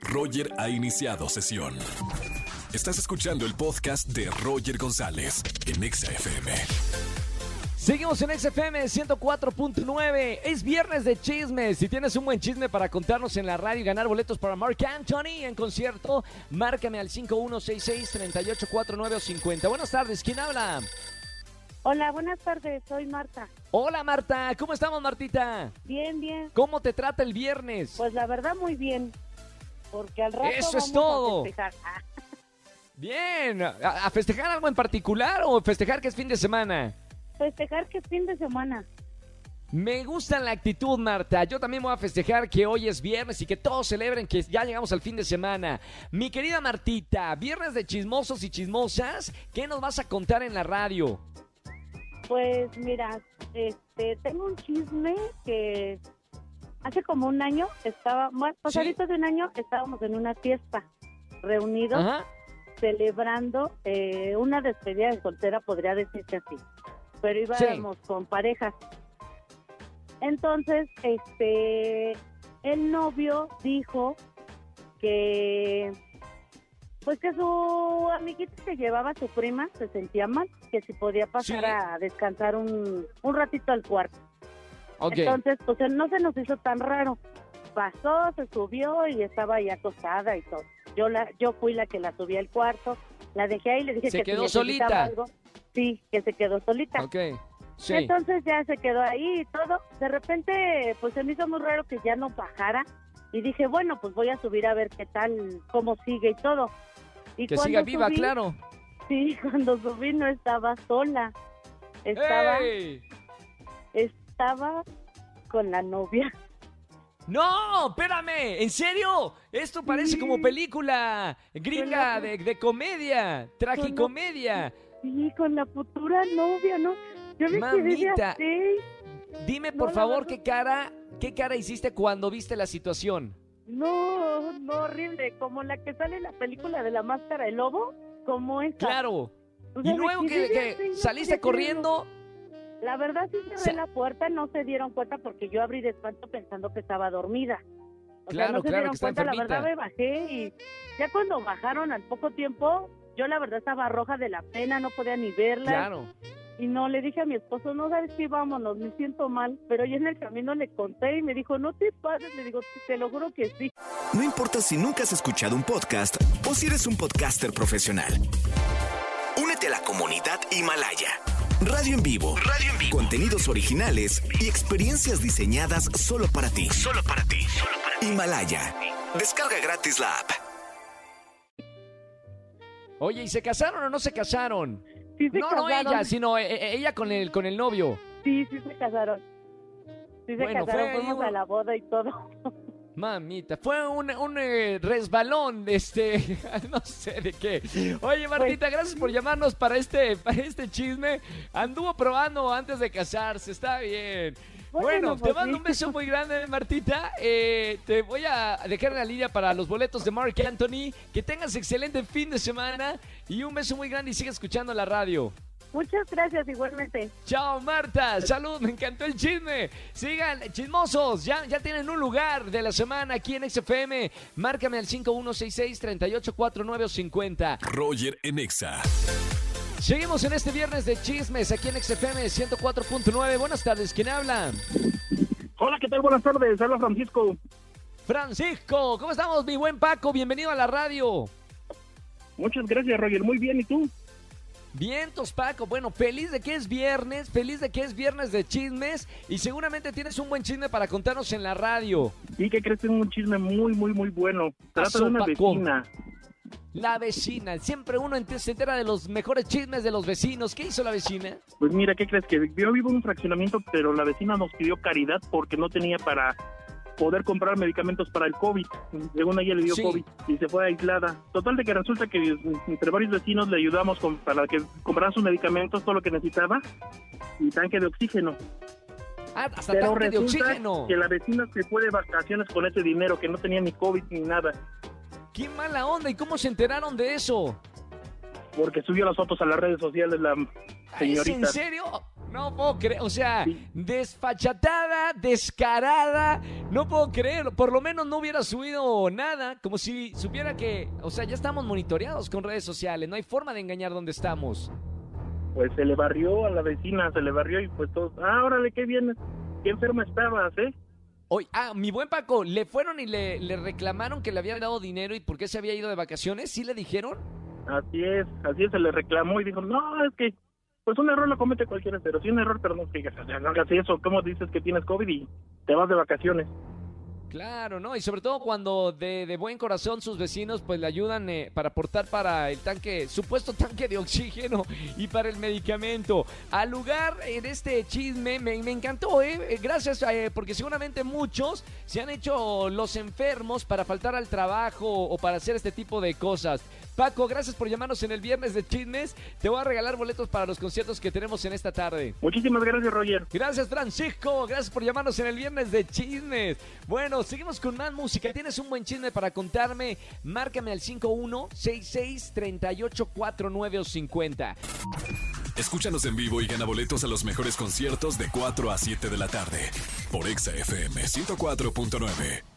Roger ha iniciado sesión. Estás escuchando el podcast de Roger González en Exa FM. Seguimos en XFM 104.9. Es viernes de chismes. Si tienes un buen chisme para contarnos en la radio y ganar boletos para Mark Anthony en concierto, márcame al 5166-384950. Buenas tardes, ¿quién habla? Hola, buenas tardes, soy Marta. Hola Marta, ¿cómo estamos Martita? Bien, bien. ¿Cómo te trata el viernes? Pues la verdad muy bien. Porque al rato Eso es vamos todo. a festejar. Ah, Bien, ¿A, a festejar algo en particular o festejar que es fin de semana? festejar que es fin de semana. Me gusta la actitud, Marta. Yo también voy a festejar que hoy es viernes y que todos celebren que ya llegamos al fin de semana. Mi querida Martita, viernes de chismosos y chismosas, ¿qué nos vas a contar en la radio? Pues mira, este, tengo un chisme que hace como un año estaba, bueno, pues Sí. ahorita de un año estábamos en una fiesta, reunidos, Ajá. celebrando eh, una despedida de soltera, podría decirse así. Pero íbamos con parejas. Entonces, este, el novio dijo que, pues que su amiguita que llevaba a su prima se sentía mal, que si podía pasar Sí. a descansar un, un ratito al cuarto. Entonces, pues no se nos hizo tan raro. Pasó, se subió y estaba ahí acostada y todo. Yo la, yo fui la que la subí al cuarto, la dejé ahí y le dije ¿Se que quedó si solita? algo. Sí, que se quedó solita. ok. Sí. Entonces ya se quedó ahí y todo. De repente, pues se me hizo muy raro que ya no bajara. Y dije, bueno, pues voy a subir a ver qué tal, cómo sigue y todo. Y que siga viva, subí- claro. Sí, cuando subí no estaba sola. Estaba, ¡Ey! Estaba con la novia. No, espérame, ¿en serio? Esto parece como película gringa Con la- de, de comedia, tragicomedia. Sí, con la futura novia, ¿no? Yo me Mamita. Dime por favor qué cara, qué cara hiciste cuando viste la situación. No, no, horrible. Como la que sale en la película de la máscara del lobo, como esa. Claro. O Y sea, luego que, saliste creerlo. La verdad sí cerré Se- la puerta, no se dieron cuenta porque yo abrí de espanto pensando que estaba dormida. O sea, Claro, no se claro, dieron que cuenta, la verdad me bajé y ya cuando bajaron al poco tiempo, yo la verdad estaba roja de la pena, no podía ni verla. claro. Y no, le dije a mi esposo, no sabes si vámonos, me siento mal. Pero yo en el camino le conté y me dijo, no te pases, le digo, te lo juro que sí. No importa si nunca has escuchado un podcast o si eres un podcaster profesional. Únete a la comunidad Himalaya. Radio en vivo. Radio en vivo. Contenidos originales y experiencias diseñadas solo para ti. Solo para ti. Himalaya. Descarga gratis la app. Oye, ¿y se casaron o no se casaron? Sí se No, no casaron. ella, sino eh, eh, ella con el, con el novio. Sí, sí se casaron. Sí se Bueno, casaron, fue fuimos a la boda y todo. Mamita, fue un, un eh, resbalón, este, no sé de qué. Oye, Martita, Pues gracias por llamarnos para este, para este chisme. Anduvo probando antes de casarse, está bien. Bueno, Bueno, te pues mando un beso muy grande, Martita. Eh, te voy a dejar la línea para los boletos de Mark Anthony. Que tengas excelente fin de semana y un beso muy grande y sigue escuchando la radio. Muchas gracias igualmente. Chao Marta, salud, me encantó el chisme. Sigan chismosos, ya, ya tienen un lugar de la semana aquí en XFM. Márcame al 5166-384950. Roger en Exa. Seguimos en este viernes de chismes aquí en XFM 104.9. Buenas tardes, ¿quién habla? Hola, ¿qué tal? Buenas tardes. Habla Francisco. Francisco, ¿cómo estamos, mi buen Paco? Bienvenido a la radio. Muchas gracias, Roger. Muy bien, ¿y tú? Vientos, Paco. Bueno, feliz de que es viernes, feliz de que es viernes de chismes y seguramente tienes un buen chisme para contarnos en la radio. Sí, que crees? Un chisme muy, muy, muy bueno. Trata de una Paco. vecina. La vecina, siempre uno se entera de los mejores chismes de los vecinos. ¿Qué hizo la vecina? Pues mira, ¿qué crees? Que yo vivo en un fraccionamiento, pero la vecina nos pidió caridad porque no tenía para poder comprar medicamentos para el COVID. Según ella le dio Sí. COVID y se fue aislada. Total de que resulta que entre varios vecinos le ayudamos con, para que comprara sus medicamentos, todo lo que necesitaba y tanque de oxígeno. Ah, hasta Pero tanque de resulta oxígeno. que la vecina se fue de vacaciones con ese dinero, que no tenía ni COVID ni nada. Qué mala onda. ¿Y cómo se enteraron de eso? porque subió las fotos a las redes sociales la ¿Es en señorita. serio? No puedo creer, o sea, desfachatada, descarada, no puedo creer, por lo menos no hubiera subido nada, como si supiera que, o sea, ya estamos monitoreados con redes sociales, no hay forma de engañar dónde estamos. Pues se le barrió a la vecina, se le barrió y pues todos, ah, órale, qué bien, qué enferma estabas, ¿eh? Oye, ah, mi buen Paco, ¿le fueron y le, le reclamaron que le habían dado dinero y por qué se había ido de vacaciones? ¿Sí le dijeron? Así es, así es, se le reclamó y dijo, no, es que pues un error lo comete cualquiera, pero sí un error, pero no fijas, o no hagas eso, ¿cómo dices que tienes COVID y te vas de vacaciones? Claro, ¿no? Y sobre todo cuando de, de buen corazón sus vecinos pues le ayudan eh, para aportar para el tanque, supuesto tanque de oxígeno y para el medicamento. Al lugar en este chisme me, me encantó, ¿eh? Eh, Gracias, eh, porque seguramente muchos se han hecho los enfermos para faltar al trabajo o para hacer este tipo de cosas. Paco, gracias por llamarnos en el viernes de chismes. Te voy a regalar boletos para los conciertos que tenemos en esta tarde. Muchísimas gracias, Roger. Gracias, Francisco. Gracias por llamarnos en el viernes de chismes. Bueno, seguimos con más música. ¿Tienes un buen chisme para contarme? Márcame al 51663849 o 50. Escúchanos en vivo y gana boletos a los mejores conciertos de 4 a 7 de la tarde por Exa FM 104.9.